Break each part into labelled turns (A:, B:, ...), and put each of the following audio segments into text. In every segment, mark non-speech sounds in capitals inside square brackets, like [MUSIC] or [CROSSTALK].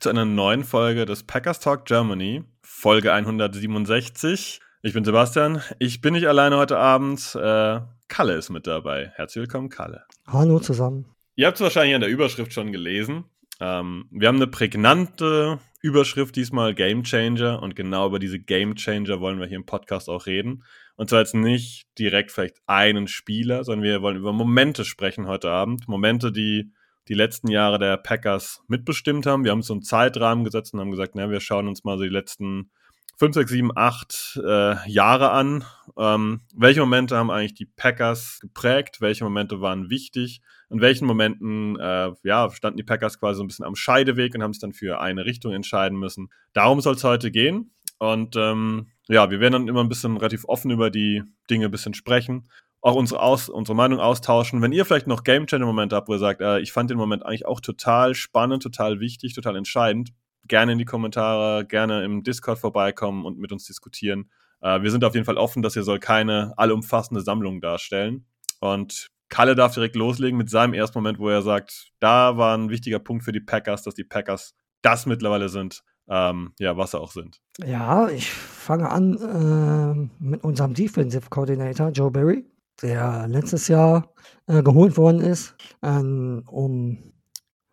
A: zu einer neuen Folge des Packers Talk Germany, Folge 167. Ich bin Sebastian. Ich bin nicht alleine heute Abend. Äh, Kalle ist mit dabei. Herzlich willkommen, Kalle.
B: Hallo zusammen.
A: Ihr habt es wahrscheinlich an der Überschrift schon gelesen. Ähm, wir haben eine prägnante Überschrift diesmal, Game Changer. Und genau über diese Game Changer wollen wir hier im Podcast auch reden. Und zwar jetzt nicht direkt vielleicht einen Spieler, sondern wir wollen über Momente sprechen heute Abend. Momente, die die letzten Jahre der Packers mitbestimmt haben. Wir haben so einen Zeitrahmen gesetzt und haben gesagt, na, wir schauen uns mal so die letzten 5, 6, 7, 8 äh, Jahre an. Ähm, welche Momente haben eigentlich die Packers geprägt? Welche Momente waren wichtig? In welchen Momenten äh, ja, standen die Packers quasi so ein bisschen am Scheideweg und haben sich dann für eine Richtung entscheiden müssen? Darum soll es heute gehen. Und ähm, ja, wir werden dann immer ein bisschen relativ offen über die Dinge ein bisschen sprechen auch unsere, Aus unsere Meinung austauschen. Wenn ihr vielleicht noch Game Channel Momente habt, wo ihr sagt, äh, ich fand den Moment eigentlich auch total spannend, total wichtig, total entscheidend, gerne in die Kommentare, gerne im Discord vorbeikommen und mit uns diskutieren. Äh, wir sind auf jeden Fall offen, dass ihr soll keine allumfassende Sammlung darstellen. Und Kalle darf direkt loslegen mit seinem ersten Moment, wo er sagt, da war ein wichtiger Punkt für die Packers, dass die Packers das mittlerweile sind, ähm, ja, was sie auch sind.
B: Ja, ich fange an äh, mit unserem Defensive Coordinator Joe Barry der letztes Jahr äh, geholt worden ist, ähm, um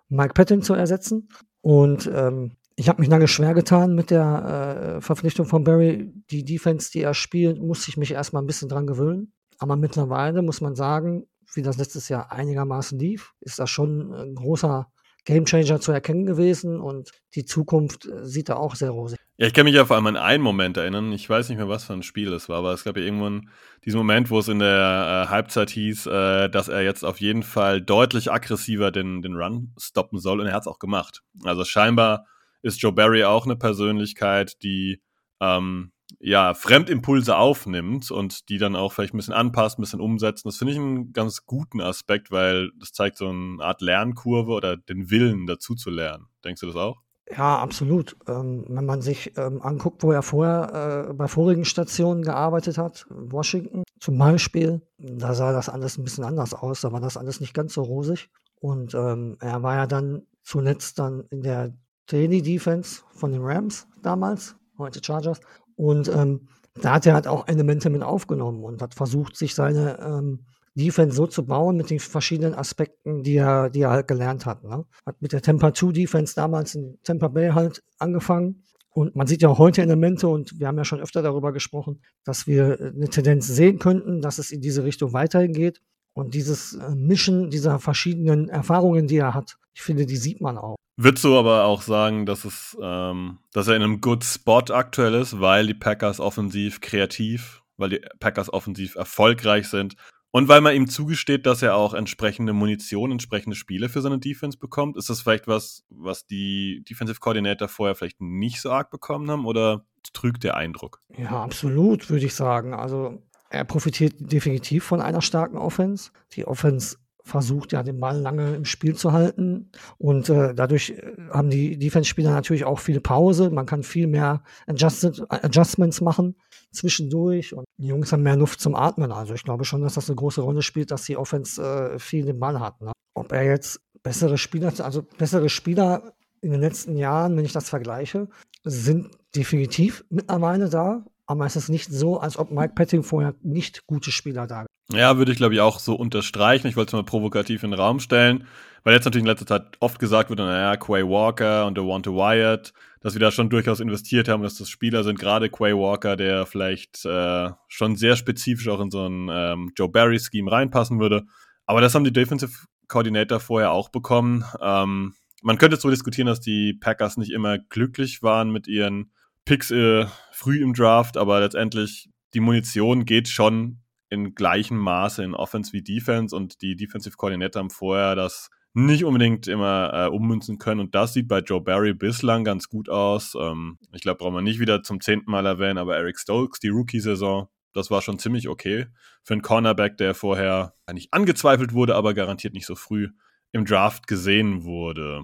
B: Mike Patton zu ersetzen. Und ähm, ich habe mich lange schwer getan mit der äh, Verpflichtung von Barry. Die Defense, die er spielt, musste ich mich erstmal ein bisschen dran gewöhnen. Aber mittlerweile muss man sagen, wie das letztes Jahr einigermaßen lief, ist das schon ein großer Gamechanger zu erkennen gewesen und die Zukunft äh, sieht da auch sehr rosig.
A: Ja, ich kann mich ja vor allem an einen Moment erinnern. Ich weiß nicht mehr, was für ein Spiel es war, aber es gab ja irgendwann diesen Moment, wo es in der äh, Halbzeit hieß, äh, dass er jetzt auf jeden Fall deutlich aggressiver den, den Run stoppen soll und er hat es auch gemacht. Also scheinbar ist Joe Barry auch eine Persönlichkeit, die ähm, ja, Fremdimpulse aufnimmt und die dann auch vielleicht ein bisschen anpasst, ein bisschen umsetzen. Das finde ich einen ganz guten Aspekt, weil das zeigt so eine Art Lernkurve oder den Willen dazu zu lernen. Denkst du das auch?
B: Ja, absolut. Ähm, wenn man sich ähm, anguckt, wo er vorher äh, bei vorigen Stationen gearbeitet hat, Washington zum Beispiel, da sah das alles ein bisschen anders aus. Da war das alles nicht ganz so rosig. Und ähm, er war ja dann zuletzt dann in der Daily Defense von den Rams damals, heute Chargers. Und ähm, da hat er halt auch Elemente mit aufgenommen und hat versucht, sich seine ähm, Defense so zu bauen mit den verschiedenen Aspekten, die er, die er halt gelernt hat. Ne? Hat mit der Temper 2 Defense damals in Tampa Bay halt angefangen. Und man sieht ja auch heute Elemente und wir haben ja schon öfter darüber gesprochen, dass wir eine Tendenz sehen könnten, dass es in diese Richtung weiterhin geht. Und dieses äh, Mischen dieser verschiedenen Erfahrungen, die er hat, ich finde, die sieht man auch.
A: Würdest du aber auch sagen, dass, es, ähm, dass er in einem good Spot aktuell ist, weil die Packers offensiv kreativ, weil die Packers offensiv erfolgreich sind und weil man ihm zugesteht, dass er auch entsprechende Munition, entsprechende Spiele für seine Defense bekommt? Ist das vielleicht was, was die Defensive Coordinator vorher vielleicht nicht so arg bekommen haben oder trügt der Eindruck?
B: Ja, absolut, würde ich sagen. Also er profitiert definitiv von einer starken Offense. Die Offense versucht ja den Ball lange im Spiel zu halten und äh, dadurch äh, haben die Defense-Spieler natürlich auch viel Pause. Man kann viel mehr Adjusted, Adjustments machen zwischendurch und die Jungs haben mehr Luft zum Atmen. Also ich glaube schon, dass das eine große Rolle spielt, dass die Offense äh, viel den Ball hat. Ne? Ob er jetzt bessere Spieler, also bessere Spieler in den letzten Jahren, wenn ich das vergleiche, sind definitiv mittlerweile da. Aber es ist nicht so, als ob Mike Petting vorher nicht gute Spieler da
A: ja, würde ich glaube ich auch so unterstreichen. Ich wollte es mal provokativ in den Raum stellen, weil jetzt natürlich in letzter Zeit oft gesagt wird, naja, Quay Walker und Devonta Wyatt, dass wir da schon durchaus investiert haben, dass das Spieler sind, gerade Quay Walker, der vielleicht äh, schon sehr spezifisch auch in so ein ähm, Joe Barry-Scheme reinpassen würde. Aber das haben die Defensive Coordinator vorher auch bekommen. Ähm, man könnte so diskutieren, dass die Packers nicht immer glücklich waren mit ihren Picks äh, früh im Draft, aber letztendlich die Munition geht schon in gleichem Maße in Offense wie Defense und die Defensive Coordinator haben vorher das nicht unbedingt immer äh, ummünzen können. Und das sieht bei Joe Barry bislang ganz gut aus. Ähm, ich glaube, brauchen wir nicht wieder zum zehnten Mal erwähnen, aber Eric Stokes, die Rookie-Saison, das war schon ziemlich okay für einen Cornerback, der vorher eigentlich angezweifelt wurde, aber garantiert nicht so früh im Draft gesehen wurde.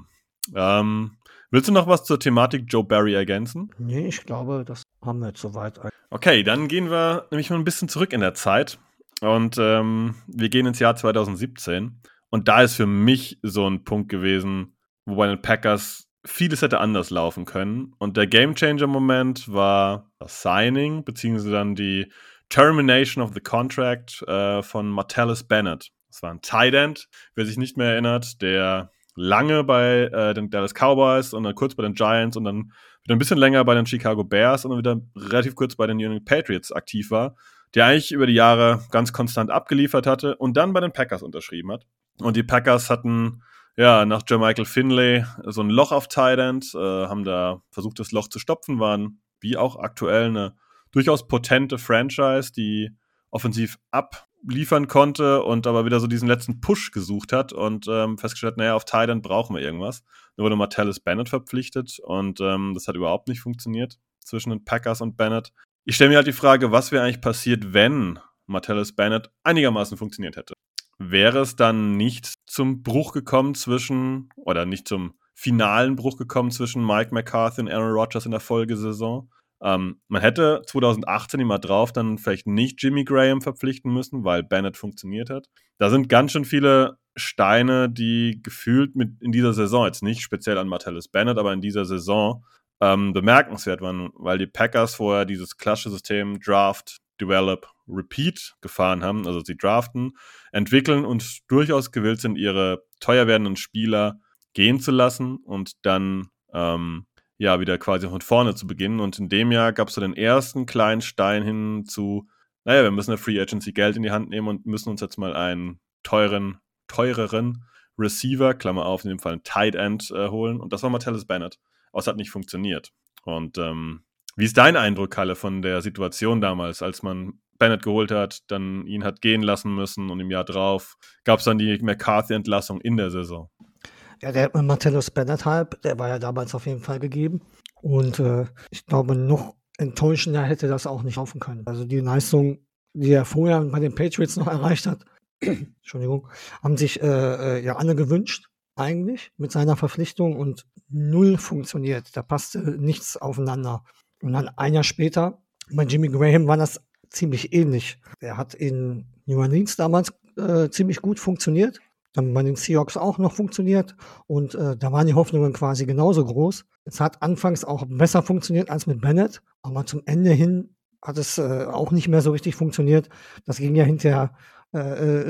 A: Ähm, willst du noch was zur Thematik Joe Barry ergänzen?
B: Nee, ich glaube, das haben wir jetzt soweit.
A: Okay, dann gehen wir nämlich mal ein bisschen zurück in der Zeit. Und ähm, wir gehen ins Jahr 2017. Und da ist für mich so ein Punkt gewesen, wo bei den Packers vieles hätte anders laufen können. Und der Gamechanger-Moment war das Signing, beziehungsweise dann die Termination of the Contract äh, von Martellus Bennett. Das war ein Tight End, wer sich nicht mehr erinnert, der lange bei äh, den Dallas Cowboys und dann kurz bei den Giants und dann wieder ein bisschen länger bei den Chicago Bears und dann wieder relativ kurz bei den New England Patriots aktiv war, der eigentlich über die Jahre ganz konstant abgeliefert hatte und dann bei den Packers unterschrieben hat. Und die Packers hatten ja nach Jermichael Finlay so ein Loch auf Tight äh, haben da versucht, das Loch zu stopfen, waren wie auch aktuell eine durchaus potente Franchise, die offensiv abliefern konnte und aber wieder so diesen letzten Push gesucht hat und ähm, festgestellt, naja, auf End brauchen wir irgendwas. Da wurde Martellus Bennett verpflichtet und ähm, das hat überhaupt nicht funktioniert zwischen den Packers und Bennett. Ich stelle mir halt die Frage, was wäre eigentlich passiert, wenn Martellus Bennett einigermaßen funktioniert hätte wäre es dann nicht zum Bruch gekommen zwischen, oder nicht zum finalen Bruch gekommen zwischen Mike McCarthy und Aaron Rodgers in der Folgesaison. Ähm, man hätte 2018 immer drauf dann vielleicht nicht Jimmy Graham verpflichten müssen, weil Bennett funktioniert hat. Da sind ganz schön viele Steine, die gefühlt mit in dieser Saison, jetzt nicht speziell an Martellus Bennett, aber in dieser Saison ähm, bemerkenswert waren, weil die Packers vorher dieses klassische System Draft, Develop, Repeat gefahren haben. Also sie draften, entwickeln und durchaus gewillt sind, ihre teuer werdenden Spieler gehen zu lassen und dann ähm, ja wieder quasi von vorne zu beginnen. Und in dem Jahr gab es so den ersten kleinen Stein hin zu, naja, wir müssen eine Free Agency Geld in die Hand nehmen und müssen uns jetzt mal einen teuren, teureren Receiver, Klammer auf, in dem Fall ein Tight End äh, holen. Und das war Martellus Bennett. Aber es hat nicht funktioniert. Und ähm, wie ist dein Eindruck, Kalle, von der Situation damals, als man Bennett geholt hat, dann ihn hat gehen lassen müssen und im Jahr drauf gab es dann die McCarthy-Entlassung in der Saison?
B: Ja, der Martellus Bennett-Hype, der war ja damals auf jeden Fall gegeben. Und äh, ich glaube, noch enttäuschender hätte das auch nicht laufen können. Also die Leistung, die er vorher bei den Patriots noch erreicht hat, [CLEARS THROAT] Entschuldigung, haben sich äh, äh, ja alle gewünscht, eigentlich, mit seiner Verpflichtung und null funktioniert. Da passte nichts aufeinander. Und dann ein Jahr später, bei Jimmy Graham war das ziemlich ähnlich. Er hat in New Orleans damals äh, ziemlich gut funktioniert, dann bei den Seahawks auch noch funktioniert und äh, da waren die Hoffnungen quasi genauso groß. Es hat anfangs auch besser funktioniert als mit Bennett, aber zum Ende hin hat es äh, auch nicht mehr so richtig funktioniert. Das ging ja hinterher äh,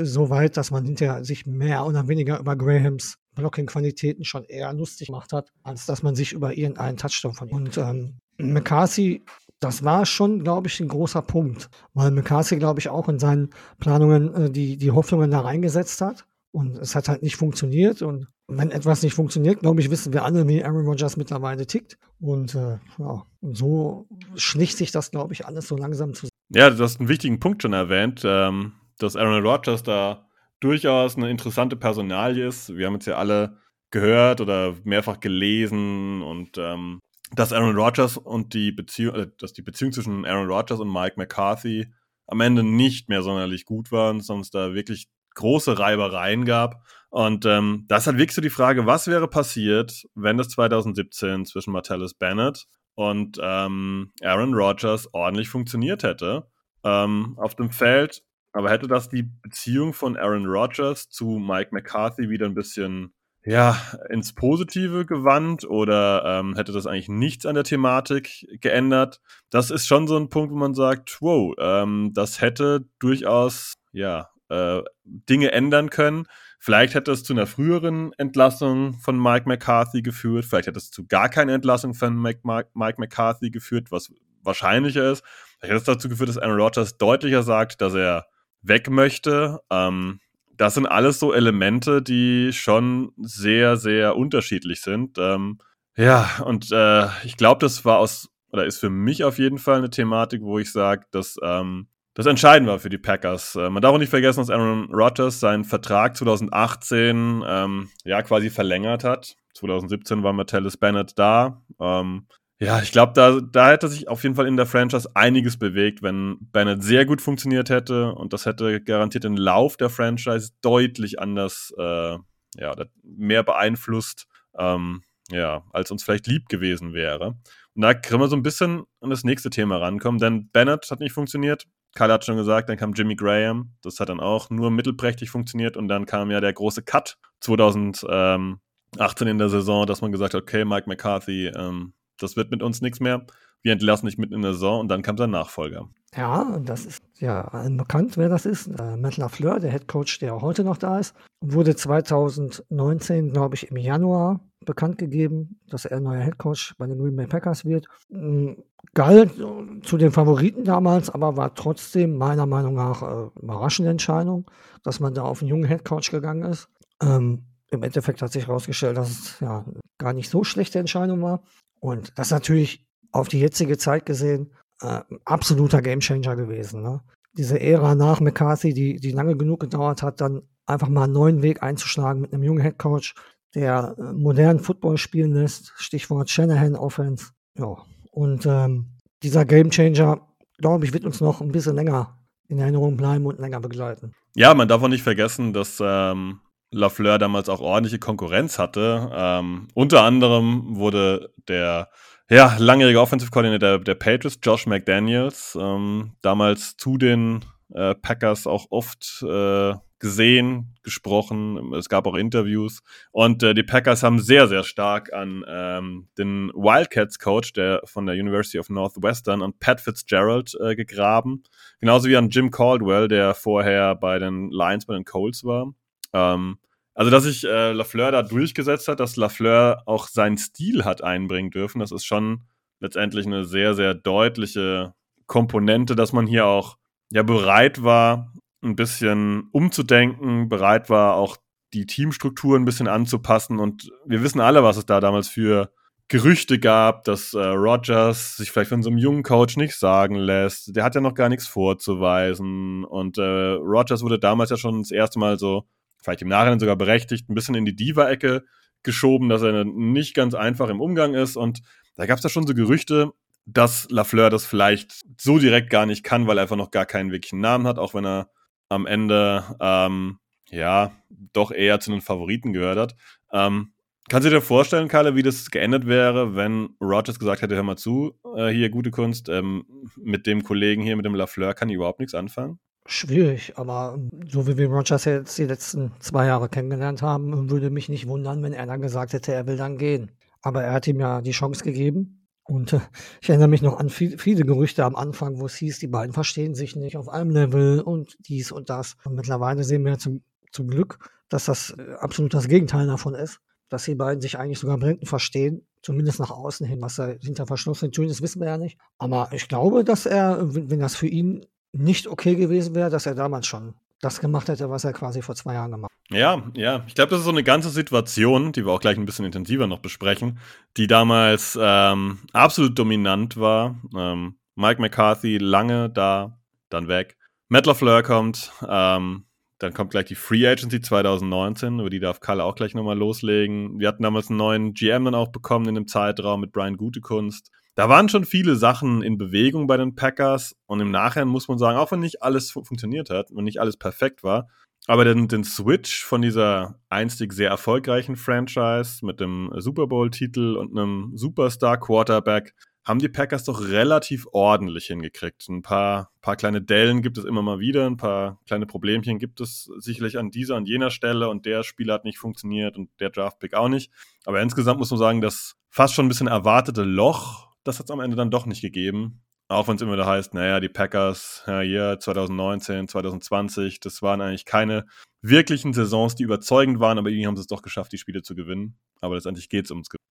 B: äh, so weit, dass man hinterher sich mehr oder weniger über Grahams Blocking-Qualitäten schon eher lustig gemacht hat, als dass man sich über irgendeinen Touchdown von ihm. Und ähm, McCarthy, das war schon, glaube ich, ein großer Punkt, weil McCarthy, glaube ich, auch in seinen Planungen äh, die, die Hoffnungen da reingesetzt hat. Und es hat halt nicht funktioniert. Und wenn etwas nicht funktioniert, glaube ich, wissen wir alle, wie Aaron Rodgers mittlerweile tickt. Und äh, ja, und so schlicht sich das, glaube ich, alles so langsam zusammen.
A: Ja, du hast einen wichtigen Punkt schon erwähnt, ähm, dass Aaron Rodgers da durchaus eine interessante Personalie ist. Wir haben jetzt ja alle gehört oder mehrfach gelesen und ähm, dass Aaron Rodgers und die Beziehung, äh, dass die Beziehung zwischen Aaron Rodgers und Mike McCarthy am Ende nicht mehr sonderlich gut waren, sondern es da wirklich große Reibereien gab. Und ähm, das hat wirklich so die Frage, was wäre passiert, wenn das 2017 zwischen Martellus Bennett und ähm, Aaron Rodgers ordentlich funktioniert hätte ähm, auf dem Feld. Aber hätte das die Beziehung von Aaron Rodgers zu Mike McCarthy wieder ein bisschen ja, ins Positive gewandt oder ähm, hätte das eigentlich nichts an der Thematik geändert? Das ist schon so ein Punkt, wo man sagt, wow, ähm, das hätte durchaus, ja, äh, Dinge ändern können. Vielleicht hätte es zu einer früheren Entlassung von Mike McCarthy geführt, vielleicht hätte es zu gar keiner Entlassung von Mike, Mike, McCarthy geführt, was wahrscheinlicher ist. Vielleicht hätte es dazu geführt, dass Aaron Rodgers deutlicher sagt, dass er weg möchte. Ähm, das sind alles so Elemente, die schon sehr, sehr unterschiedlich sind. Ähm, ja, und äh, ich glaube, das war aus, oder ist für mich auf jeden Fall eine Thematik, wo ich sage, dass ähm, das entscheidend war für die Packers. Äh, man darf auch nicht vergessen, dass Aaron Rodgers seinen Vertrag 2018 ähm, ja quasi verlängert hat. 2017 war Metellus Bennett da. Ähm, ja, ich glaube, da, da hätte sich auf jeden Fall in der Franchise einiges bewegt, wenn Bennett sehr gut funktioniert hätte und das hätte garantiert den Lauf der Franchise deutlich anders, äh, ja, mehr beeinflusst, ähm, ja, als uns vielleicht lieb gewesen wäre. Und da können wir so ein bisschen an das nächste Thema rankommen, denn Bennett hat nicht funktioniert. Kyle hat schon gesagt, dann kam Jimmy Graham. Das hat dann auch nur mittelprächtig funktioniert und dann kam ja der große Cut 2018 in der Saison, dass man gesagt hat, okay, Mike McCarthy, ähm, das wird mit uns nichts mehr. Wir entlassen dich mitten in der Saison und dann kam sein Nachfolger.
B: Ja, das ist ja allen bekannt, wer das ist. Äh, Matt LaFleur, der Head Coach, der auch heute noch da ist, wurde 2019, glaube ich, im Januar bekannt gegeben, dass er neuer Head Coach bei den Green Bay Packers wird. Mm, galt zu den Favoriten damals, aber war trotzdem meiner Meinung nach äh, überraschende Entscheidung, dass man da auf einen jungen Head Coach gegangen ist. Ähm, Im Endeffekt hat sich herausgestellt, dass es ja gar nicht so schlechte Entscheidung war. Und das ist natürlich auf die jetzige Zeit gesehen äh, absoluter Gamechanger gewesen. Ne? Diese Ära nach McCarthy, die, die lange genug gedauert hat, dann einfach mal einen neuen Weg einzuschlagen mit einem jungen Head Coach, der äh, modernen Football spielen lässt. Stichwort Shanahan Offense. Ja. Und ähm, dieser Gamechanger, glaube ich, wird uns noch ein bisschen länger in Erinnerung bleiben und länger begleiten.
A: Ja, man darf auch nicht vergessen, dass ähm, Lafleur damals auch ordentliche Konkurrenz hatte. Ähm, unter anderem wurde der ja, langjährige Offensive Coordinator der, der Patriots, Josh McDaniels, ähm, damals zu den äh, Packers auch oft äh, gesehen, gesprochen. Es gab auch Interviews. Und äh, die Packers haben sehr, sehr stark an ähm, den Wildcats-Coach der von der University of Northwestern und Pat Fitzgerald äh, gegraben. Genauso wie an Jim Caldwell, der vorher bei den Lions, bei den Colts war. Ähm, also, dass sich äh, Lafleur da durchgesetzt hat, dass Lafleur auch seinen Stil hat einbringen dürfen, das ist schon letztendlich eine sehr, sehr deutliche Komponente, dass man hier auch ja bereit war, ein bisschen umzudenken, bereit war, auch die Teamstruktur ein bisschen anzupassen. Und wir wissen alle, was es da damals für Gerüchte gab, dass äh, Rogers sich vielleicht von so einem jungen Coach nicht sagen lässt. Der hat ja noch gar nichts vorzuweisen. Und äh, Rogers wurde damals ja schon das erste Mal so, vielleicht im Nachhinein sogar berechtigt, ein bisschen in die Diva-Ecke geschoben, dass er nicht ganz einfach im Umgang ist. Und da gab es ja schon so Gerüchte, dass Lafleur das vielleicht so direkt gar nicht kann, weil er einfach noch gar keinen wirklichen Namen hat, auch wenn er am Ende ähm, ja doch eher zu den Favoriten gehört hat. Ähm, Kannst du dir vorstellen, Kalle, wie das geendet wäre, wenn Rogers gesagt hätte, hör mal zu, äh, hier gute Kunst, ähm, mit dem Kollegen hier, mit dem Lafleur, kann ich überhaupt nichts anfangen?
B: Schwierig, aber so wie wir Rogers jetzt die letzten zwei Jahre kennengelernt haben, würde mich nicht wundern, wenn er dann gesagt hätte, er will dann gehen. Aber er hat ihm ja die Chance gegeben und äh, ich erinnere mich noch an viel, viele Gerüchte am Anfang, wo es hieß, die beiden verstehen sich nicht auf einem Level und dies und das. Und mittlerweile sehen wir zum, zum Glück, dass das äh, absolut das Gegenteil davon ist. Dass die beiden sich eigentlich sogar blendend verstehen, zumindest nach außen hin. Was da hinter verschlossenen Türen ist, wissen wir ja nicht. Aber ich glaube, dass er, wenn das für ihn nicht okay gewesen wäre, dass er damals schon das gemacht hätte, was er quasi vor zwei Jahren gemacht hat.
A: Ja, ja. Ich glaube, das ist so eine ganze Situation, die wir auch gleich ein bisschen intensiver noch besprechen, die damals ähm, absolut dominant war. Ähm, Mike McCarthy lange da, dann weg. Matt LaFleur kommt, ähm, dann kommt gleich die Free Agency 2019, über die darf Kalle auch gleich nochmal loslegen. Wir hatten damals einen neuen GM dann auch bekommen in dem Zeitraum mit Brian Gutekunst da waren schon viele Sachen in Bewegung bei den Packers und im Nachhinein muss man sagen, auch wenn nicht alles funktioniert hat und nicht alles perfekt war, aber den, den Switch von dieser einstig sehr erfolgreichen Franchise mit dem Super Bowl-Titel und einem Superstar-Quarterback haben die Packers doch relativ ordentlich hingekriegt. Ein paar, paar kleine Dellen gibt es immer mal wieder, ein paar kleine Problemchen gibt es sicherlich an dieser, und jener Stelle und der Spieler hat nicht funktioniert und der Draftpick auch nicht. Aber insgesamt muss man sagen, das fast schon ein bisschen erwartete Loch das hat es am Ende dann doch nicht gegeben. Auch wenn es immer wieder heißt, naja, die Packers, ja, hier 2019, 2020, das waren eigentlich keine wirklichen Saisons, die überzeugend waren, aber irgendwie haben sie es doch geschafft, die Spiele zu gewinnen. Aber letztendlich geht es ums Gewinnen.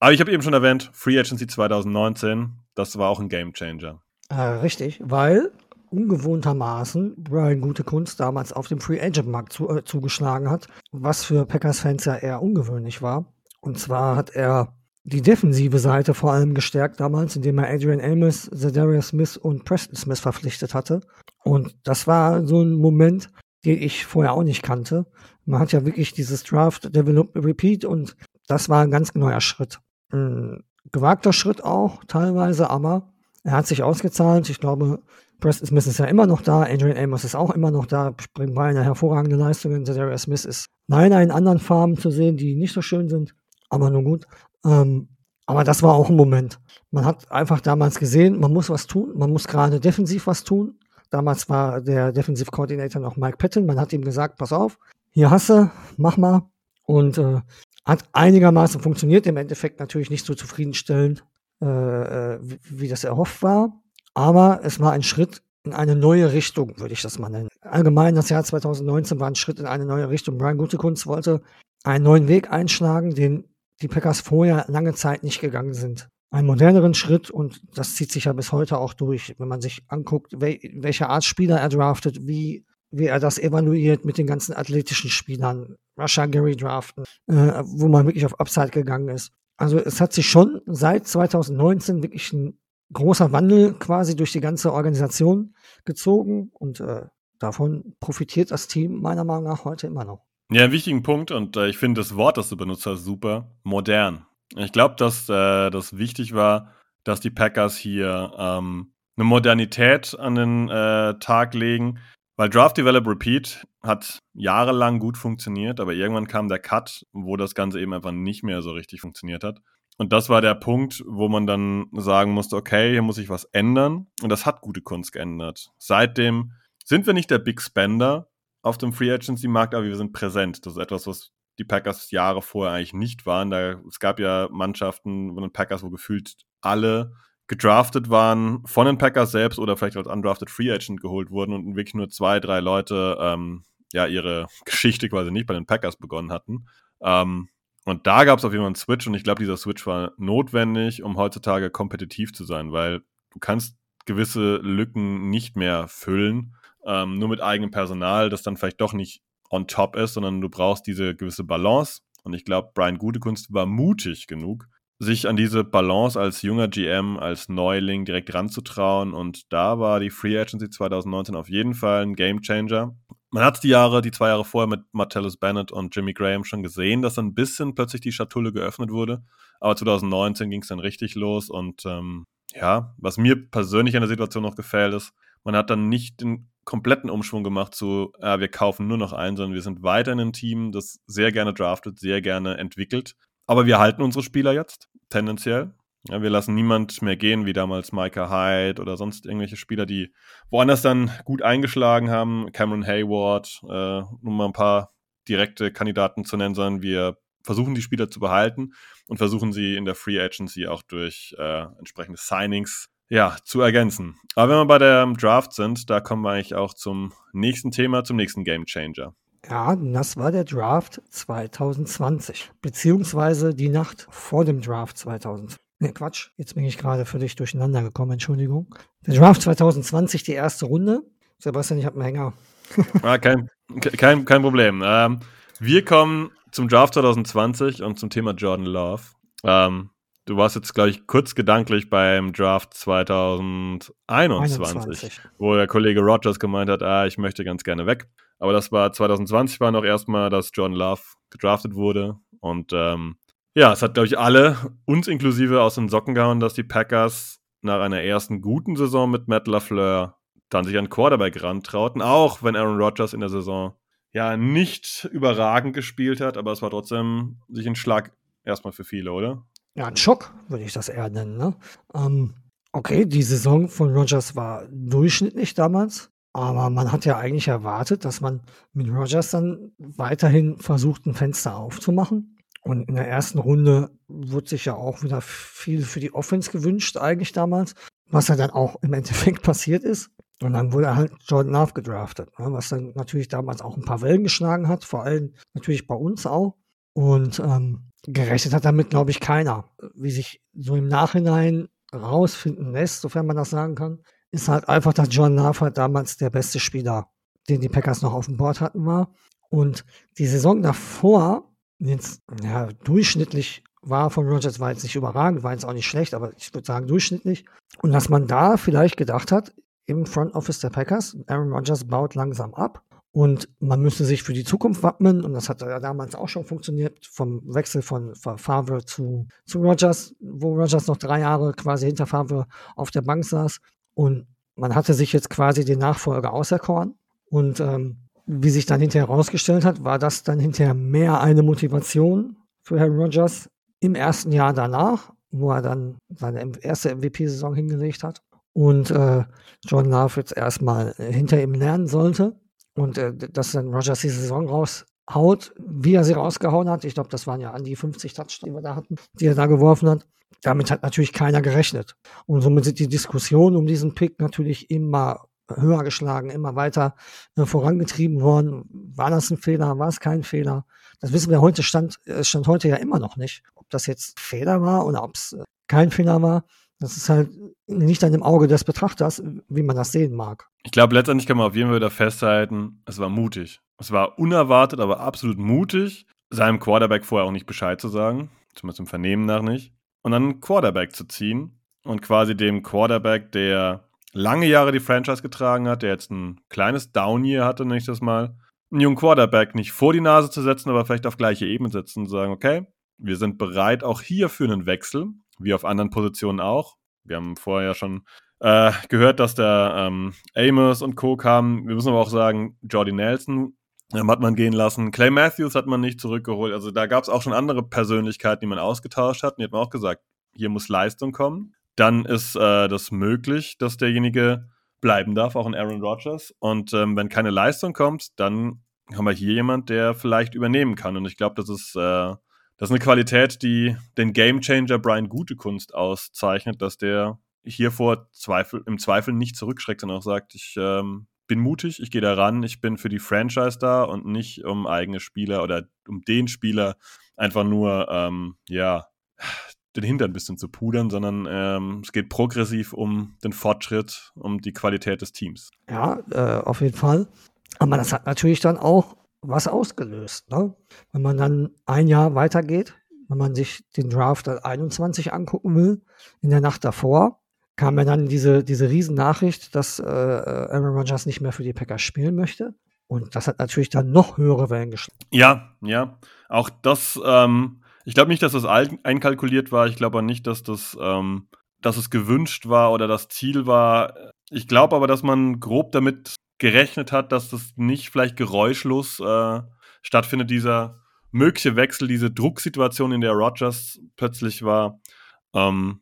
A: Aber ich habe eben schon erwähnt, Free Agency 2019, das war auch ein Game Changer.
B: Äh, richtig, weil ungewohntermaßen Brian Gute Kunst damals auf dem Free Agent Markt zu, äh, zugeschlagen hat, was für Packers-Fans ja eher ungewöhnlich war. Und zwar hat er die defensive Seite vor allem gestärkt damals, indem er Adrian Amos, Zadarius Smith und Preston Smith verpflichtet hatte. Und das war so ein Moment, den ich vorher auch nicht kannte. Man hat ja wirklich dieses Draft, Develop, Repeat und das war ein ganz neuer Schritt. Ein gewagter Schritt auch teilweise, aber er hat sich ausgezahlt. Ich glaube, Preston Smith ist ja immer noch da, Adrian Amos ist auch immer noch da, bringt beide hervorragende Leistungen. Zadarius Smith ist leider in anderen Farben zu sehen, die nicht so schön sind, aber nur gut. Ähm, aber das war auch ein Moment. Man hat einfach damals gesehen, man muss was tun, man muss gerade defensiv was tun. Damals war der Defensive Coordinator noch Mike Patton. Man hat ihm gesagt, pass auf, hier hast du, mach mal. Und äh, hat einigermaßen funktioniert. Im Endeffekt natürlich nicht so zufriedenstellend, äh, äh wie, wie das erhofft war. Aber es war ein Schritt in eine neue Richtung, würde ich das mal nennen. Allgemein, das Jahr 2019 war ein Schritt in eine neue Richtung. Brian Gutekunst wollte einen neuen Weg einschlagen, den die Packers vorher lange Zeit nicht gegangen sind. Einen moderneren Schritt und das zieht sich ja bis heute auch durch, wenn man sich anguckt, wel welche Art Spieler er draftet, wie, wie er das evaluiert mit den ganzen athletischen Spielern, Russia Gary draften, äh, wo man wirklich auf Upside gegangen ist. Also es hat sich schon seit 2019 wirklich ein großer Wandel quasi durch die ganze Organisation gezogen und äh, davon profitiert das Team meiner Meinung nach heute immer noch.
A: Ja, ein wichtigen Punkt und äh, ich finde das Wort, das du benutzt hast, super. Modern. Ich glaube, dass äh, das wichtig war, dass die Packers hier ähm, eine Modernität an den äh, Tag legen, weil Draft Develop Repeat hat jahrelang gut funktioniert, aber irgendwann kam der Cut, wo das Ganze eben einfach nicht mehr so richtig funktioniert hat. Und das war der Punkt, wo man dann sagen musste, okay, hier muss ich was ändern. Und das hat gute Kunst geändert. Seitdem sind wir nicht der Big Spender, auf dem Free Agency Markt, aber wir sind präsent. Das ist etwas, was die Packers Jahre vorher eigentlich nicht waren. Da, es gab ja Mannschaften von den Packers, wo gefühlt alle gedraftet waren von den Packers selbst oder vielleicht als undrafted Free Agent geholt wurden und wirklich nur zwei, drei Leute ähm, ja ihre [LAUGHS] Geschichte quasi nicht bei den Packers begonnen hatten. Ähm, und da gab es auf jeden Fall einen Switch und ich glaube, dieser Switch war notwendig, um heutzutage kompetitiv zu sein, weil du kannst gewisse Lücken nicht mehr füllen ähm, nur mit eigenem Personal, das dann vielleicht doch nicht on top ist, sondern du brauchst diese gewisse Balance. Und ich glaube, Brian Gutekunst war mutig genug, sich an diese Balance als junger GM, als Neuling direkt ranzutrauen. Und da war die Free Agency 2019 auf jeden Fall ein Game Changer. Man hat die Jahre, die zwei Jahre vorher mit Martellus Bennett und Jimmy Graham schon gesehen, dass ein bisschen plötzlich die Schatulle geöffnet wurde. Aber 2019 ging es dann richtig los. Und ähm, ja, was mir persönlich an der Situation noch gefällt, ist, man hat dann nicht den kompletten Umschwung gemacht zu, äh, wir kaufen nur noch ein, sondern wir sind weiter in ein Team, das sehr gerne draftet, sehr gerne entwickelt. Aber wir halten unsere Spieler jetzt, tendenziell. Ja, wir lassen niemand mehr gehen, wie damals Micah Hyde oder sonst irgendwelche Spieler, die woanders dann gut eingeschlagen haben. Cameron Hayward, äh, um mal ein paar direkte Kandidaten zu nennen, sondern wir versuchen die Spieler zu behalten und versuchen sie in der Free Agency auch durch äh, entsprechende Signings ja, zu ergänzen. Aber wenn wir bei der Draft sind, da kommen wir eigentlich auch zum nächsten Thema, zum nächsten Game Changer.
B: Ja, das war der Draft 2020, beziehungsweise die Nacht vor dem Draft 2020. Ne, Quatsch, jetzt bin ich gerade dich durcheinander gekommen, Entschuldigung. Der Draft 2020, die erste Runde. Sebastian, ich habe einen Hänger. [LAUGHS] [LAUGHS]
A: ah, kein, kein, kein Problem. Ähm, wir kommen zum Draft 2020 und zum Thema Jordan Love. Ähm, Du warst jetzt, glaube ich, kurz gedanklich beim Draft 2021, 21. wo der Kollege Rogers gemeint hat, ah, ich möchte ganz gerne weg. Aber das war 2020 war noch erstmal, dass John Love gedraftet wurde. Und ähm, ja, es hat, glaube ich, alle, uns inklusive, aus den Socken gehauen, dass die Packers nach einer ersten guten Saison mit Matt LaFleur dann sich an Quarterback rantrauten, auch wenn Aaron Rodgers in der Saison ja nicht überragend gespielt hat, aber es war trotzdem sich ein Schlag erstmal für viele, oder?
B: Ja, ein Schock, würde ich das eher nennen. Ne? Ähm, okay, die Saison von Rogers war durchschnittlich damals, aber man hat ja eigentlich erwartet, dass man mit Rogers dann weiterhin versucht, ein Fenster aufzumachen. Und in der ersten Runde wurde sich ja auch wieder viel für die Offense gewünscht, eigentlich damals, was ja dann auch im Endeffekt [LAUGHS] passiert ist. Und dann wurde halt Jordan Love gedraftet, ne? was dann natürlich damals auch ein paar Wellen geschlagen hat, vor allem natürlich bei uns auch. Und ähm, gerechnet hat damit, glaube ich, keiner. Wie sich so im Nachhinein rausfinden lässt, sofern man das sagen kann, ist halt einfach, dass John Love damals der beste Spieler, den die Packers noch auf dem Board hatten, war. Und die Saison davor, jetzt ja, durchschnittlich war von Rogers war jetzt nicht überragend, war jetzt auch nicht schlecht, aber ich würde sagen durchschnittlich. Und dass man da vielleicht gedacht hat, im Front Office der Packers, Aaron Rodgers baut langsam ab und man müsste sich für die Zukunft wappnen. Und das hat ja damals auch schon funktioniert, vom Wechsel von Favre zu, zu Rogers, wo Rogers noch drei Jahre quasi hinter Favre auf der Bank saß. Und man hatte sich jetzt quasi den Nachfolger auserkoren. Und ähm, wie sich dann hinterher herausgestellt hat, war das dann hinterher mehr eine Motivation für Herrn Rogers im ersten Jahr danach, wo er dann seine erste MVP-Saison hingelegt hat und äh, John Love jetzt erstmal hinter ihm lernen sollte und äh, dass dann Rogers die Saison raushaut, wie er sie rausgehauen hat. Ich glaube, das waren ja an die 50 Touchdowns, die wir da hatten, die er da geworfen hat. Damit hat natürlich keiner gerechnet. Und somit sind die Diskussionen um diesen Pick natürlich immer höher geschlagen, immer weiter äh, vorangetrieben worden. War das ein Fehler? War es kein Fehler? Das wissen wir heute, stand, äh, stand heute ja immer noch nicht. Ob das jetzt Fehler war oder ob es äh, kein Fehler war. Das ist halt nicht an dem Auge des Betrachters, wie man das sehen mag.
A: Ich glaube, letztendlich kann man auf jeden Fall wieder festhalten, es war mutig. Es war unerwartet, aber absolut mutig, seinem Quarterback vorher auch nicht Bescheid zu sagen, zumindest im Vernehmen nach nicht, und dann einen Quarterback zu ziehen und quasi dem Quarterback, der lange Jahre die Franchise getragen hat, der jetzt ein kleines Down-Year hatte, nenne ich das mal, einen jungen Quarterback nicht vor die Nase zu setzen, aber vielleicht auf gleiche Ebene setzen und sagen, okay, wir sind bereit auch hier für einen Wechsel, wie auf anderen Positionen auch. Wir haben vorher ja schon äh, gehört, dass der ähm, Amos und Co. kamen. Wir müssen aber auch sagen, Jordy Nelson ähm, hat man gehen lassen. Clay Matthews hat man nicht zurückgeholt. Also da gab es auch schon andere Persönlichkeiten, die man ausgetauscht hat. Und die hat man auch gesagt, hier muss Leistung kommen dann ist äh, das möglich, dass derjenige bleiben darf, auch in Aaron Rodgers. Und ähm, wenn keine Leistung kommt, dann haben wir hier jemand, der vielleicht übernehmen kann. Und ich glaube, das ist, äh, das ist eine Qualität, die den Gamechanger Brian Gutekunst auszeichnet, dass der hier vor Zweifel, im Zweifel nicht zurückschreckt, sondern auch sagt, ich ähm, bin mutig, ich gehe da ran, ich bin für die Franchise da und nicht um eigene Spieler oder um den Spieler einfach nur, ähm, ja, den Hintern ein bisschen zu pudern, sondern ähm, es geht progressiv um den Fortschritt, um die Qualität des Teams.
B: Ja, äh, auf jeden Fall. Aber das hat natürlich dann auch was ausgelöst. Ne? Wenn man dann ein Jahr weitergeht, wenn man sich den Draft 21 angucken will, in der Nacht davor, kam ja dann diese, diese Riesennachricht, dass äh, Aaron Rodgers nicht mehr für die Packers spielen möchte. Und das hat natürlich dann noch höhere Wellen geschlagen.
A: Ja, ja. Auch das ähm, ich glaube nicht, dass das einkalkuliert war. Ich glaube auch nicht, dass das, ähm, dass es gewünscht war oder das Ziel war. Ich glaube aber, dass man grob damit gerechnet hat, dass das nicht vielleicht geräuschlos äh, stattfindet, dieser mögliche Wechsel, diese Drucksituation, in der Rogers plötzlich war. Ähm,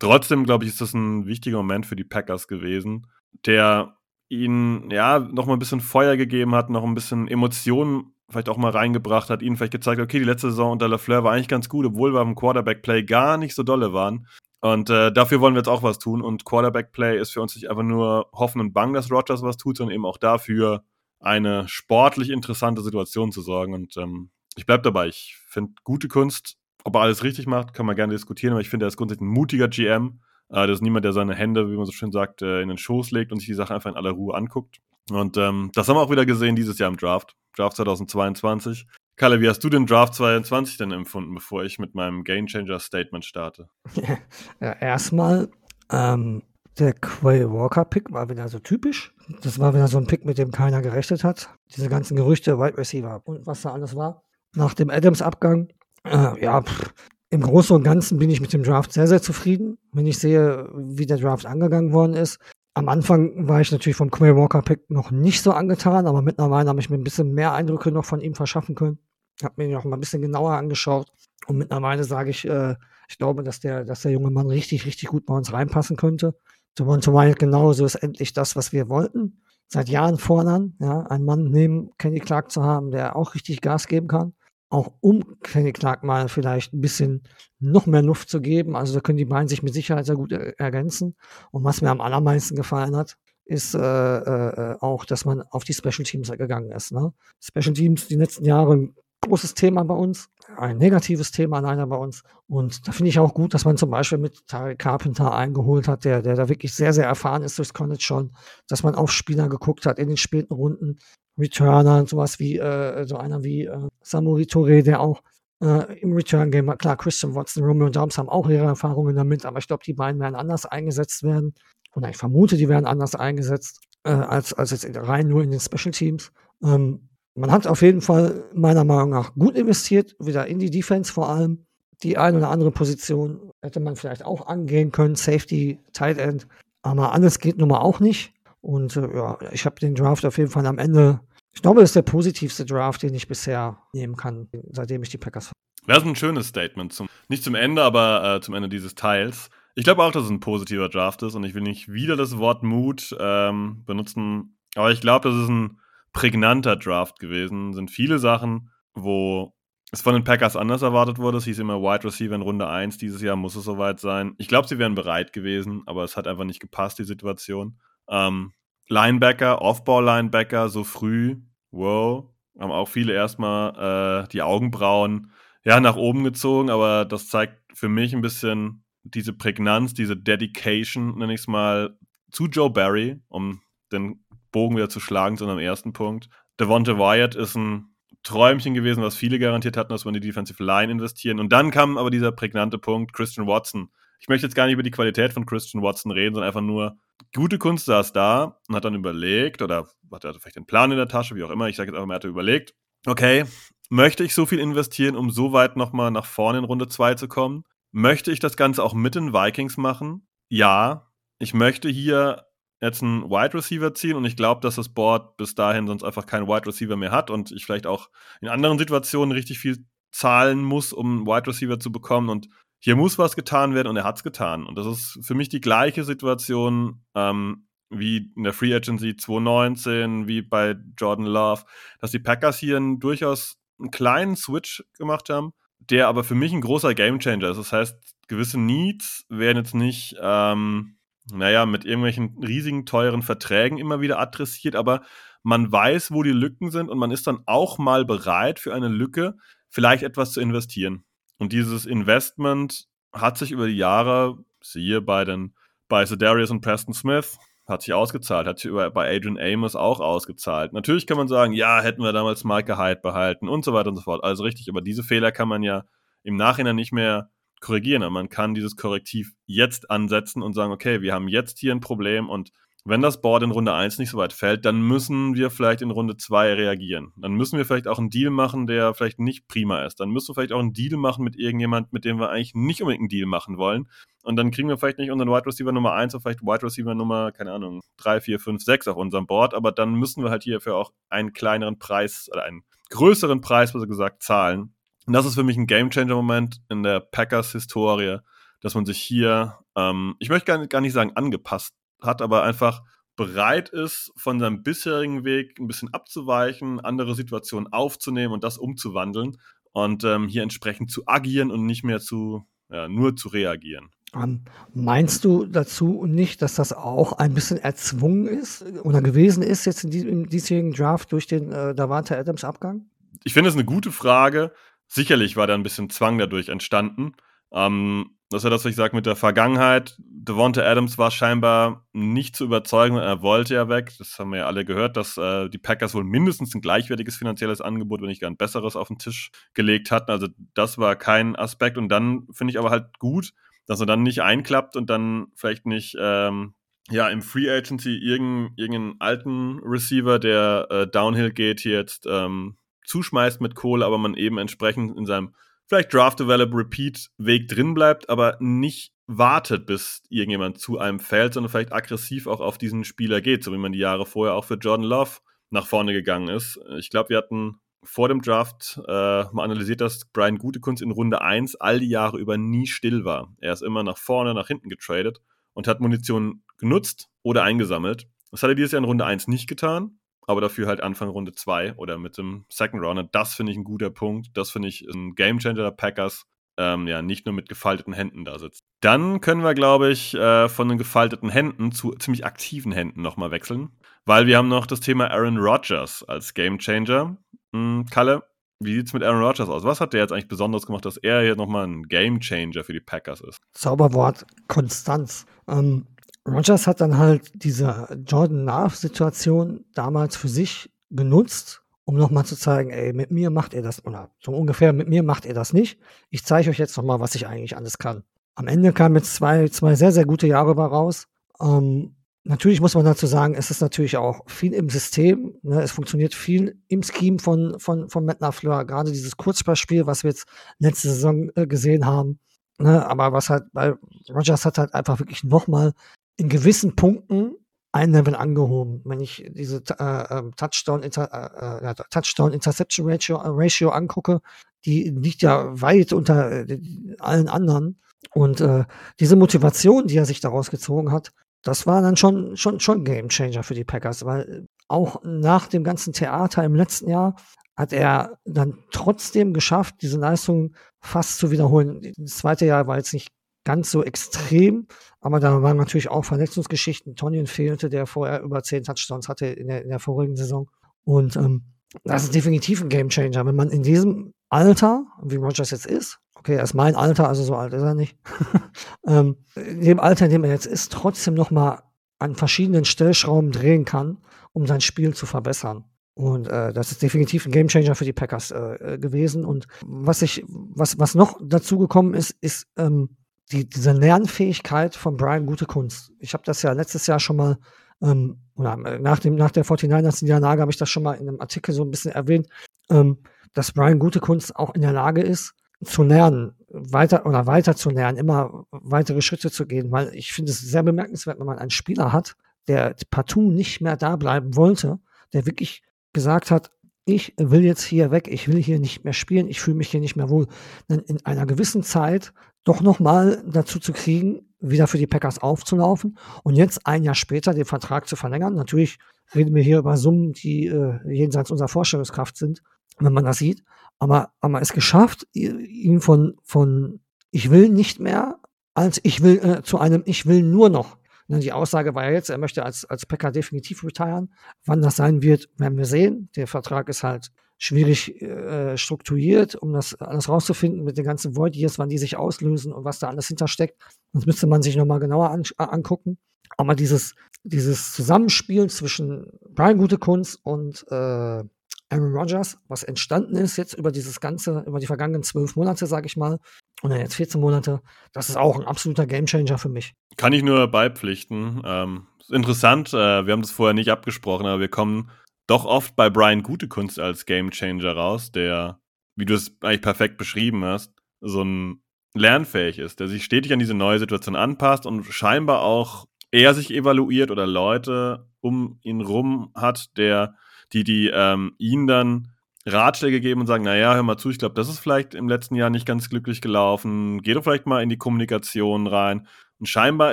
A: trotzdem, glaube ich, ist das ein wichtiger Moment für die Packers gewesen, der ihnen ja noch mal ein bisschen Feuer gegeben hat, noch ein bisschen Emotionen vielleicht auch mal reingebracht hat, ihnen vielleicht gezeigt, okay, die letzte Saison unter LaFleur war eigentlich ganz gut, obwohl wir im Quarterback-Play gar nicht so dolle waren. Und äh, dafür wollen wir jetzt auch was tun. Und Quarterback-Play ist für uns nicht einfach nur hoffen und bang, dass Rogers was tut, sondern eben auch dafür, eine sportlich interessante Situation zu sorgen. Und ähm, ich bleibe dabei. Ich finde gute Kunst, ob er alles richtig macht, kann man gerne diskutieren, aber ich finde, er ist grundsätzlich ein mutiger GM. Äh, das ist niemand, der seine Hände, wie man so schön sagt, äh, in den Schoß legt und sich die Sache einfach in aller Ruhe anguckt. Und ähm, das haben wir auch wieder gesehen dieses Jahr im Draft. Draft 2022. Kalle, wie hast du den Draft 22 denn empfunden, bevor ich mit meinem Game Changer Statement starte? [LAUGHS]
B: ja, erstmal, ähm, der Quay Walker Pick war wieder so typisch. Das war wieder so ein Pick, mit dem keiner gerechnet hat. Diese ganzen Gerüchte, Wide Receiver und was da alles war. Nach dem Adams-Abgang, äh, ja, pff, im Großen und Ganzen bin ich mit dem Draft sehr, sehr zufrieden. Wenn ich sehe, wie der Draft angegangen worden ist, am Anfang war ich natürlich vom Quay Walker Pick noch nicht so angetan, aber mittlerweile habe ich mir ein bisschen mehr Eindrücke noch von ihm verschaffen können. Habe mir ihn noch mal ein bisschen genauer angeschaut und mittlerweile sage ich, äh, ich glaube, dass der, dass der junge Mann richtig, richtig gut bei uns reinpassen könnte. Devonta Wyatt genauso ist endlich das, was wir wollten. Seit Jahren fordern, ja, einen Mann neben Kenny Clark zu haben, der auch richtig Gas geben kann auch um Kenny mal vielleicht ein bisschen noch mehr Luft zu geben. Also da können die beiden sich mit Sicherheit sehr gut ergänzen. Und was mir am allermeisten gefallen hat, ist äh, äh, auch, dass man auf die Special Teams gegangen ist. Ne? Special Teams die letzten Jahre ein großes Thema bei uns, ein negatives Thema leider bei uns. Und da finde ich auch gut, dass man zum Beispiel mit Tarek Carpenter eingeholt hat, der, der da wirklich sehr, sehr erfahren ist durchs College schon, dass man auf Spieler geguckt hat in den späten Runden, Returner sowas wie äh, so einer wie äh, Samuri Touré, der auch äh, im Return-Game. Klar, Christian Watson, Romeo Dobbs haben auch ihre Erfahrungen damit, aber ich glaube, die beiden werden anders eingesetzt werden. Oder ich vermute, die werden anders eingesetzt äh, als, als jetzt rein nur in den Special Teams. Ähm, man hat auf jeden Fall meiner Meinung nach gut investiert, wieder in die Defense vor allem. Die eine oder andere Position hätte man vielleicht auch angehen können, Safety, Tight End. Aber alles geht nun mal auch nicht. Und äh, ja, ich habe den Draft auf jeden Fall am Ende, ich glaube, das ist der positivste Draft, den ich bisher nehmen kann, seitdem ich die Packers.
A: Das ist ein schönes Statement. Zum, nicht zum Ende, aber äh, zum Ende dieses Teils. Ich glaube auch, dass es ein positiver Draft ist und ich will nicht wieder das Wort Mut ähm, benutzen, aber ich glaube, das ist ein prägnanter Draft gewesen. Es sind viele Sachen, wo es von den Packers anders erwartet wurde. Es hieß immer Wide Receiver in Runde 1. Dieses Jahr muss es soweit sein. Ich glaube, sie wären bereit gewesen, aber es hat einfach nicht gepasst, die Situation. Ähm, Linebacker, Off-Ball-Linebacker, so früh, wow, haben auch viele erstmal äh, die Augenbrauen ja, nach oben gezogen, aber das zeigt für mich ein bisschen diese Prägnanz, diese Dedication, nenne ich es mal, zu Joe Barry, um den Bogen wieder zu schlagen zu einem ersten Punkt. Devonta Wyatt ist ein Träumchen gewesen, was viele garantiert hatten, dass wir in die Defensive Line investieren. Und dann kam aber dieser prägnante Punkt, Christian Watson. Ich möchte jetzt gar nicht über die Qualität von Christian Watson reden, sondern einfach nur, gute Kunst saß da und hat dann überlegt, oder hatte vielleicht einen Plan in der Tasche, wie auch immer, ich sage jetzt einfach mal, er hatte überlegt, okay, möchte ich so viel investieren, um so weit nochmal nach vorne in Runde 2 zu kommen? Möchte ich das Ganze auch mit den Vikings machen? Ja. Ich möchte hier jetzt einen Wide Receiver ziehen und ich glaube, dass das Board bis dahin sonst einfach keinen Wide Receiver mehr hat und ich vielleicht auch in anderen Situationen richtig viel zahlen muss, um einen Wide Receiver zu bekommen und hier muss was getan werden und er hat es getan. Und das ist für mich die gleiche Situation ähm, wie in der Free Agency 2019, wie bei Jordan Love, dass die Packers hier einen, durchaus einen kleinen Switch gemacht haben, der aber für mich ein großer Gamechanger ist. Das heißt, gewisse Needs werden jetzt nicht ähm, naja, mit irgendwelchen riesigen, teuren Verträgen immer wieder adressiert, aber man weiß, wo die Lücken sind und man ist dann auch mal bereit, für eine Lücke vielleicht etwas zu investieren. Und dieses Investment hat sich über die Jahre, siehe bei den bei Darius und Preston Smith, hat sich ausgezahlt, hat sich über, bei Adrian Amos auch ausgezahlt. Natürlich kann man sagen, ja, hätten wir damals Micah Hyde behalten und so weiter und so fort. Also richtig, aber diese Fehler kann man ja im Nachhinein nicht mehr korrigieren. Aber man kann dieses Korrektiv jetzt ansetzen und sagen, okay, wir haben jetzt hier ein Problem und wenn das Board in Runde 1 nicht so weit fällt, dann müssen wir vielleicht in Runde 2 reagieren. Dann müssen wir vielleicht auch einen Deal machen, der vielleicht nicht prima ist. Dann müssen wir vielleicht auch einen Deal machen mit irgendjemand, mit dem wir eigentlich nicht unbedingt einen Deal machen wollen. Und dann kriegen wir vielleicht nicht unseren Wide Receiver Nummer 1 oder vielleicht Wide Receiver Nummer, keine Ahnung, 3, 4, 5, 6 auf unserem Board. Aber dann müssen wir halt hierfür auch einen kleineren Preis oder einen größeren Preis, besser gesagt, zahlen. Und das ist für mich ein Gamechanger-Moment in der Packers-Historie, dass man sich hier, ähm, ich möchte gar nicht sagen angepasst hat, aber einfach bereit ist, von seinem bisherigen Weg ein bisschen abzuweichen, andere Situationen aufzunehmen und das umzuwandeln und ähm, hier entsprechend zu agieren und nicht mehr zu, ja, nur zu reagieren.
B: Um, meinst du dazu nicht, dass das auch ein bisschen erzwungen ist oder gewesen ist jetzt in diesem, im diesjährigen Draft durch den äh, Davante Adams Abgang?
A: Ich finde es eine gute Frage. Sicherlich war da ein bisschen Zwang dadurch entstanden. Ähm, das ist ja das, was ich sage mit der Vergangenheit. Devonta Adams war scheinbar nicht zu überzeugen, er wollte ja weg. Das haben wir ja alle gehört, dass äh, die Packers wohl mindestens ein gleichwertiges finanzielles Angebot, wenn nicht gar ein besseres, auf den Tisch gelegt hatten. Also das war kein Aspekt. Und dann finde ich aber halt gut, dass er dann nicht einklappt und dann vielleicht nicht ähm, ja im Free Agency irgendeinen, irgendeinen alten Receiver, der äh, Downhill geht, hier jetzt ähm, zuschmeißt mit Kohle, aber man eben entsprechend in seinem vielleicht Draft Develop Repeat Weg drin bleibt, aber nicht wartet, bis irgendjemand zu einem fällt, sondern vielleicht aggressiv auch auf diesen Spieler geht, so wie man die Jahre vorher auch für Jordan Love nach vorne gegangen ist. Ich glaube, wir hatten vor dem Draft äh, mal analysiert, dass Brian Gutekunst in Runde 1 all die Jahre über nie still war. Er ist immer nach vorne, nach hinten getradet und hat Munition genutzt oder eingesammelt. Das hat er dieses Jahr in Runde 1 nicht getan aber dafür halt Anfang Runde 2 oder mit dem Second Rounder. Das finde ich ein guter Punkt. Das finde ich ein Gamechanger der Packers. Ähm, ja, nicht nur mit gefalteten Händen da sitzt. Dann können wir, glaube ich, äh, von den gefalteten Händen zu ziemlich aktiven Händen nochmal wechseln, weil wir haben noch das Thema Aaron Rodgers als Gamechanger. Hm, Kalle, wie sieht es mit Aaron Rodgers aus? Was hat der jetzt eigentlich besonders gemacht, dass er hier nochmal ein Gamechanger für die Packers ist?
B: Zauberwort Konstanz. Ähm, Rogers hat dann halt diese Jordan Love-Situation damals für sich genutzt um nochmal zu zeigen, ey, mit mir macht ihr das, oder so ungefähr, mit mir macht ihr das nicht. Ich zeige euch jetzt nochmal, was ich eigentlich alles kann. Am Ende kamen jetzt zwei, zwei sehr, sehr gute Jahre bei raus. Ähm, natürlich muss man dazu sagen, es ist natürlich auch viel im System. Ne? Es funktioniert viel im Scheme von, von, von Matt LaFleur. Gerade dieses Kurzballspiel, was wir jetzt letzte Saison äh, gesehen haben. Ne? Aber was halt, weil Rogers hat halt einfach wirklich nochmal in gewissen Punkten ein Level angehoben. Wenn ich diese äh, ähm, Touchdown, Inter, äh, äh Touchdown Interception Ratio, äh, Ratio angucke, die liegt ja weit unter äh, allen anderen. Und äh, diese Motivation, die er sich daraus gezogen hat, das war dann schon, schon, schon Game Changer für die Packers, weil auch nach dem ganzen Theater im letzten Jahr hat er dann trotzdem geschafft, diese Leistung fast zu wiederholen. Das zweite Jahr war jetzt nicht ganz so extrem, aber da waren natürlich auch Verletzungsgeschichten. Tonyan fehlte, der vorher über zehn Touchdowns hatte in der, in der vorigen Saison. Und ähm, das ist definitiv ein Game Changer, wenn man in diesem Alter, wie Rogers jetzt ist, okay, er ist mein Alter, also so alt ist er nicht, [LAUGHS] ähm, in dem Alter, in dem er jetzt ist, trotzdem nochmal an verschiedenen Stellschrauben drehen kann, um sein Spiel zu verbessern. Und äh, das ist definitiv ein Gamechanger für die Packers äh, gewesen. Und was ich, was, was noch dazu gekommen ist, ist ähm, die, diese Lernfähigkeit von Brian Gute Kunst. Ich habe das ja letztes Jahr schon mal, ähm, oder äh, nach, dem, nach der 49ers Niederlage habe ich das schon mal in einem Artikel so ein bisschen erwähnt, ähm, dass Brian Gute Kunst auch in der Lage ist, zu lernen, weiter oder weiter zu lernen, immer weitere Schritte zu gehen, weil ich finde es sehr bemerkenswert, wenn man einen Spieler hat, der partout nicht mehr da bleiben wollte, der wirklich gesagt hat, ich will jetzt hier weg, ich will hier nicht mehr spielen, ich fühle mich hier nicht mehr wohl. Dann in einer gewissen Zeit doch nochmal dazu zu kriegen, wieder für die Packers aufzulaufen und jetzt ein Jahr später den Vertrag zu verlängern. Natürlich reden wir hier über Summen, die äh, jenseits unserer Vorstellungskraft sind, wenn man das sieht. Aber, aber es geschafft, ihn von, von ich will nicht mehr, als ich will, äh, zu einem ich will nur noch. Ne, die Aussage war ja jetzt, er möchte als, als Packer definitiv retiren. Wann das sein wird, werden wir sehen. Der Vertrag ist halt schwierig äh, strukturiert, um das alles rauszufinden mit den ganzen Void Years, wann die sich auslösen und was da alles hintersteckt. Das müsste man sich nochmal genauer an, angucken. Aber dieses, dieses Zusammenspiel zwischen Brian Gutekunst und äh, Aaron Rodgers, was entstanden ist jetzt über dieses ganze, über die vergangenen zwölf Monate, sage ich mal, oder jetzt 14 Monate, das ist auch ein absoluter Gamechanger für mich.
A: Kann ich nur beipflichten. Ähm, interessant, äh, wir haben das vorher nicht abgesprochen, aber wir kommen doch oft bei Brian Gutekunst als Gamechanger raus, der, wie du es eigentlich perfekt beschrieben hast, so ein lernfähig ist, der sich stetig an diese neue Situation anpasst und scheinbar auch eher sich evaluiert oder Leute um ihn rum hat, der, die, die ähm, ihn dann Ratschläge geben und sagen, naja, hör mal zu, ich glaube, das ist vielleicht im letzten Jahr nicht ganz glücklich gelaufen, geh doch vielleicht mal in die Kommunikation rein. Und scheinbar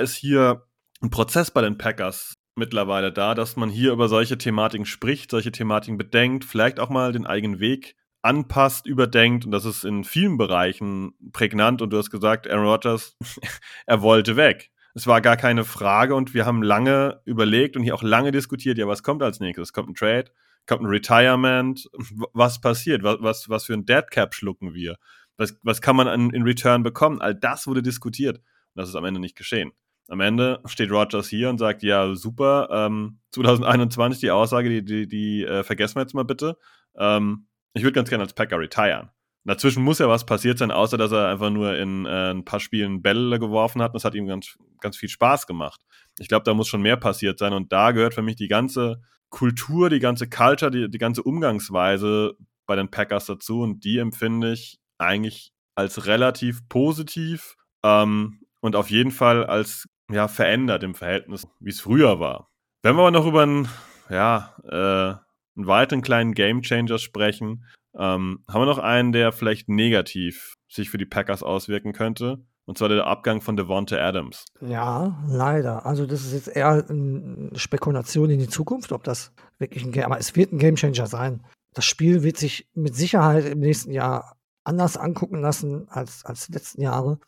A: ist hier ein Prozess bei den Packers mittlerweile da, dass man hier über solche Thematiken spricht, solche Thematiken bedenkt, vielleicht auch mal den eigenen Weg anpasst, überdenkt und das ist in vielen Bereichen prägnant und du hast gesagt, Aaron Rodgers, [LAUGHS] er wollte weg. Es war gar keine Frage und wir haben lange überlegt und hier auch lange diskutiert, ja, was kommt als nächstes? Kommt ein Trade? Kommt ein Retirement? Was passiert? Was, was, was für ein Deadcap schlucken wir? Was, was kann man in, in Return bekommen? All das wurde diskutiert und das ist am Ende nicht geschehen. Am Ende steht Rogers hier und sagt, ja, super, ähm, 2021 die Aussage, die, die, die äh, vergessen wir jetzt mal bitte. Ähm, ich würde ganz gerne als Packer retiren. Dazwischen muss ja was passiert sein, außer dass er einfach nur in äh, ein paar Spielen Bälle geworfen hat. Das hat ihm ganz, ganz viel Spaß gemacht. Ich glaube, da muss schon mehr passiert sein. Und da gehört für mich die ganze Kultur, die ganze Culture, die, die ganze Umgangsweise bei den Packers dazu. Und die empfinde ich eigentlich als relativ positiv ähm, und auf jeden Fall als ja, verändert im Verhältnis, wie es früher war. Wenn wir aber noch über einen, ja, äh, einen weiteren kleinen Gamechanger sprechen, ähm, haben wir noch einen, der vielleicht negativ sich für die Packers auswirken könnte. Und zwar der Abgang von Devonta Adams.
B: Ja, leider. Also das ist jetzt eher eine Spekulation in die Zukunft, ob das wirklich ein Game, aber es wird ein Gamechanger sein. Das Spiel wird sich mit Sicherheit im nächsten Jahr anders angucken lassen als, als die letzten Jahre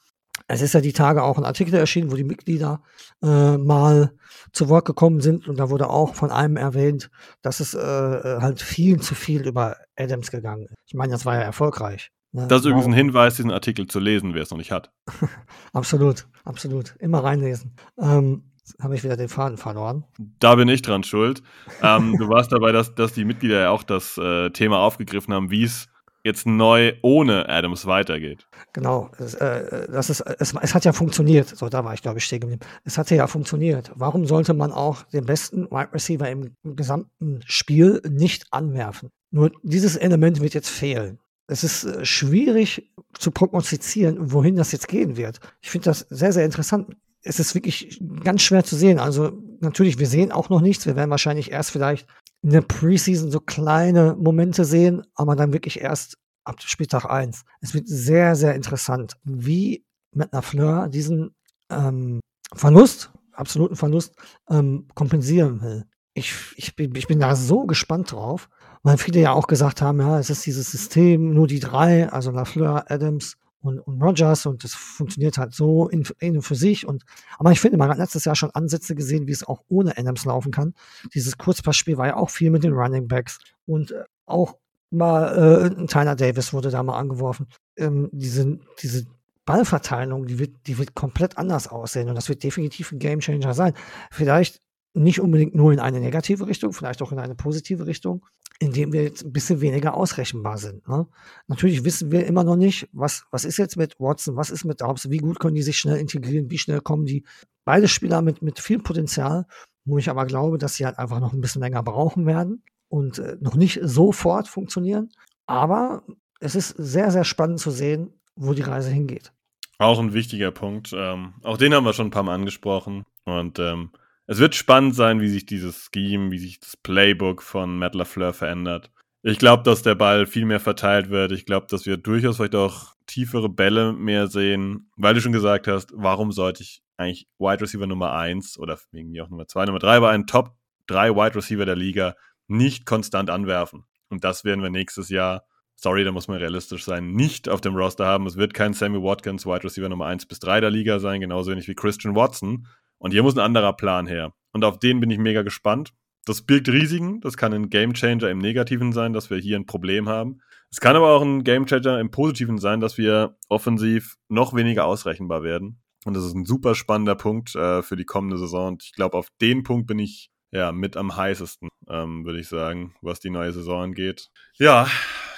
B: es ist ja die Tage auch ein Artikel erschienen, wo die Mitglieder äh, mal zu Wort gekommen sind und da wurde auch von einem erwähnt, dass es äh, halt viel zu viel über Adams gegangen ist. Ich meine, das war ja erfolgreich.
A: Ne? Das ist übrigens ein Hinweis, diesen Artikel zu lesen, wer es noch nicht hat. [LAUGHS]
B: absolut, absolut. Immer reinlesen. Ähm, habe ich wieder den Faden verloren.
A: Da bin ich dran schuld. Ähm, du warst dabei, dass, dass die Mitglieder ja auch das äh, Thema aufgegriffen haben, wie es jetzt neu ohne Adams weitergeht.
B: Genau, es, äh, das ist, es, es, hat ja funktioniert. So, da war ich, glaube ich, stehen geblieben. Es hatte ja funktioniert. Warum sollte man auch den besten Wide Receiver im gesamten Spiel nicht anwerfen? Nur dieses Element wird jetzt fehlen. Es ist äh, schwierig zu prognostizieren, wohin das jetzt gehen wird. Ich finde das sehr, sehr interessant. Es ist wirklich ganz schwer zu sehen. Also natürlich, wir sehen auch noch nichts. Wir werden wahrscheinlich erst vielleicht in der Preseason so kleine Momente sehen, aber dann wirklich erst ab Spieltag 1. Es wird sehr, sehr interessant, wie Matt LaFleur diesen ähm, Verlust, absoluten Verlust, ähm, kompensieren will. Ich, ich, ich bin da so gespannt drauf, weil viele ja auch gesagt haben, ja, es ist dieses System, nur die drei, also LaFleur, Adams und, und Rogers und das funktioniert halt so in, in und für sich. Und, aber ich finde, man hat letztes Jahr schon Ansätze gesehen, wie es auch ohne Adams laufen kann. Dieses Kurzpassspiel war ja auch viel mit den Running Backs und äh, auch mal äh, Tyler Davis wurde da mal angeworfen. Ähm, diese, diese Ballverteilung, die wird, die wird komplett anders aussehen und das wird definitiv ein Gamechanger sein. Vielleicht nicht unbedingt nur in eine negative Richtung, vielleicht auch in eine positive Richtung, indem wir jetzt ein bisschen weniger ausrechenbar sind. Ne? Natürlich wissen wir immer noch nicht, was, was ist jetzt mit Watson, was ist mit Dobbs, wie gut können die sich schnell integrieren, wie schnell kommen die. Beide Spieler mit, mit viel Potenzial, wo ich aber glaube, dass sie halt einfach noch ein bisschen länger brauchen werden und äh, noch nicht sofort funktionieren. Aber es ist sehr, sehr spannend zu sehen, wo die Reise hingeht.
A: Auch ein wichtiger Punkt. Ähm, auch den haben wir schon ein paar Mal angesprochen. Und ähm, es wird spannend sein, wie sich dieses Scheme, wie sich das Playbook von Matt LaFleur verändert. Ich glaube, dass der Ball viel mehr verteilt wird. Ich glaube, dass wir durchaus vielleicht auch tiefere Bälle mehr sehen, weil du schon gesagt hast, warum sollte ich eigentlich Wide Receiver Nummer 1 oder wegen mir auch Nummer 2, Nummer 3 bei einem Top 3 Wide Receiver der Liga nicht konstant anwerfen. Und das werden wir nächstes Jahr, sorry, da muss man realistisch sein, nicht auf dem Roster haben. Es wird kein Sammy Watkins Wide Receiver Nummer 1 bis 3 der Liga sein, genauso wenig wie Christian Watson. Und hier muss ein anderer Plan her. Und auf den bin ich mega gespannt. Das birgt Risiken. Das kann ein Gamechanger im Negativen sein, dass wir hier ein Problem haben. Es kann aber auch ein Gamechanger im Positiven sein, dass wir offensiv noch weniger ausrechenbar werden. Und das ist ein super spannender Punkt äh, für die kommende Saison. Und ich glaube, auf den Punkt bin ich ja mit am heißesten, ähm, würde ich sagen, was die neue Saison angeht. Ja,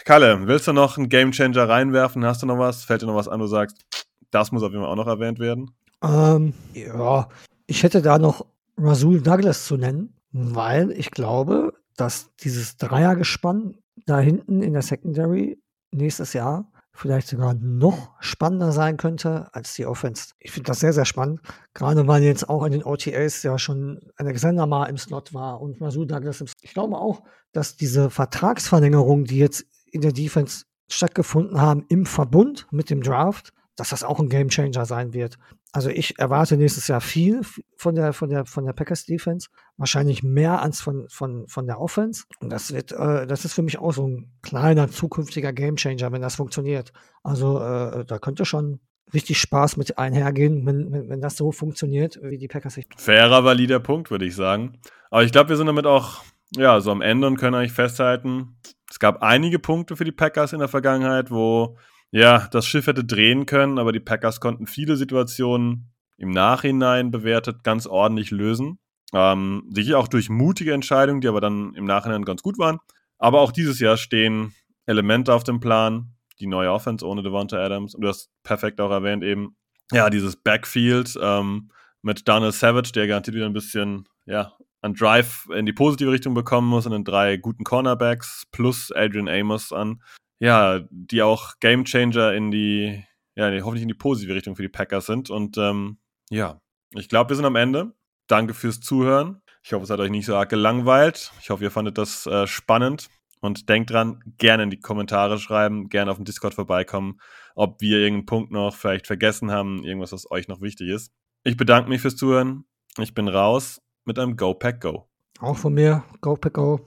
A: Kalle, willst du noch einen Gamechanger reinwerfen? Hast du noch was? Fällt dir noch was an, du sagst, das muss auf jeden Fall auch noch erwähnt werden?
B: Ähm, ja, ich hätte da noch Rasul Douglas zu nennen, weil ich glaube, dass dieses Dreiergespann da hinten in der Secondary nächstes Jahr vielleicht sogar noch spannender sein könnte als die Offense. Ich finde das sehr, sehr spannend. Gerade weil jetzt auch in den OTAs ja schon Alexander mal im Slot war und Rasul Douglas im Slot. Ich glaube auch, dass diese Vertragsverlängerungen, die jetzt in der Defense stattgefunden haben, im Verbund mit dem Draft, dass das auch ein Gamechanger sein wird. Also ich erwarte nächstes Jahr viel von der, von der, von der Packers Defense. Wahrscheinlich mehr als von, von, von der Offense. Und das wird, äh, das ist für mich auch so ein kleiner zukünftiger Gamechanger, wenn das funktioniert. Also äh, da könnte schon richtig Spaß mit einhergehen, wenn, wenn, wenn das so funktioniert, wie die Packers sich.
A: Fairer, valider Punkt, würde ich sagen. Aber ich glaube, wir sind damit auch ja, so am Ende und können eigentlich festhalten, es gab einige Punkte für die Packers in der Vergangenheit, wo ja, das Schiff hätte drehen können, aber die Packers konnten viele Situationen im Nachhinein bewertet ganz ordentlich lösen. Ähm, sicher auch durch mutige Entscheidungen, die aber dann im Nachhinein ganz gut waren. Aber auch dieses Jahr stehen Elemente auf dem Plan. Die neue Offense ohne Devonta Adams. Und du hast perfekt auch erwähnt eben, ja, dieses Backfield ähm, mit Daniel Savage, der garantiert wieder ein bisschen, ja, an Drive in die positive Richtung bekommen muss und dann drei guten Cornerbacks plus Adrian Amos an ja, die auch Gamechanger in die, ja, hoffentlich in die positive Richtung für die Packers sind. Und ähm, ja, ich glaube, wir sind am Ende. Danke fürs Zuhören. Ich hoffe, es hat euch nicht so arg gelangweilt. Ich hoffe, ihr fandet das äh, spannend. Und denkt dran, gerne in die Kommentare schreiben, gerne auf dem Discord vorbeikommen, ob wir irgendeinen Punkt noch vielleicht vergessen haben, irgendwas, was euch noch wichtig ist. Ich bedanke mich fürs Zuhören. Ich bin raus mit einem Go Pack Go.
B: Auch von mir, Go Pack Go.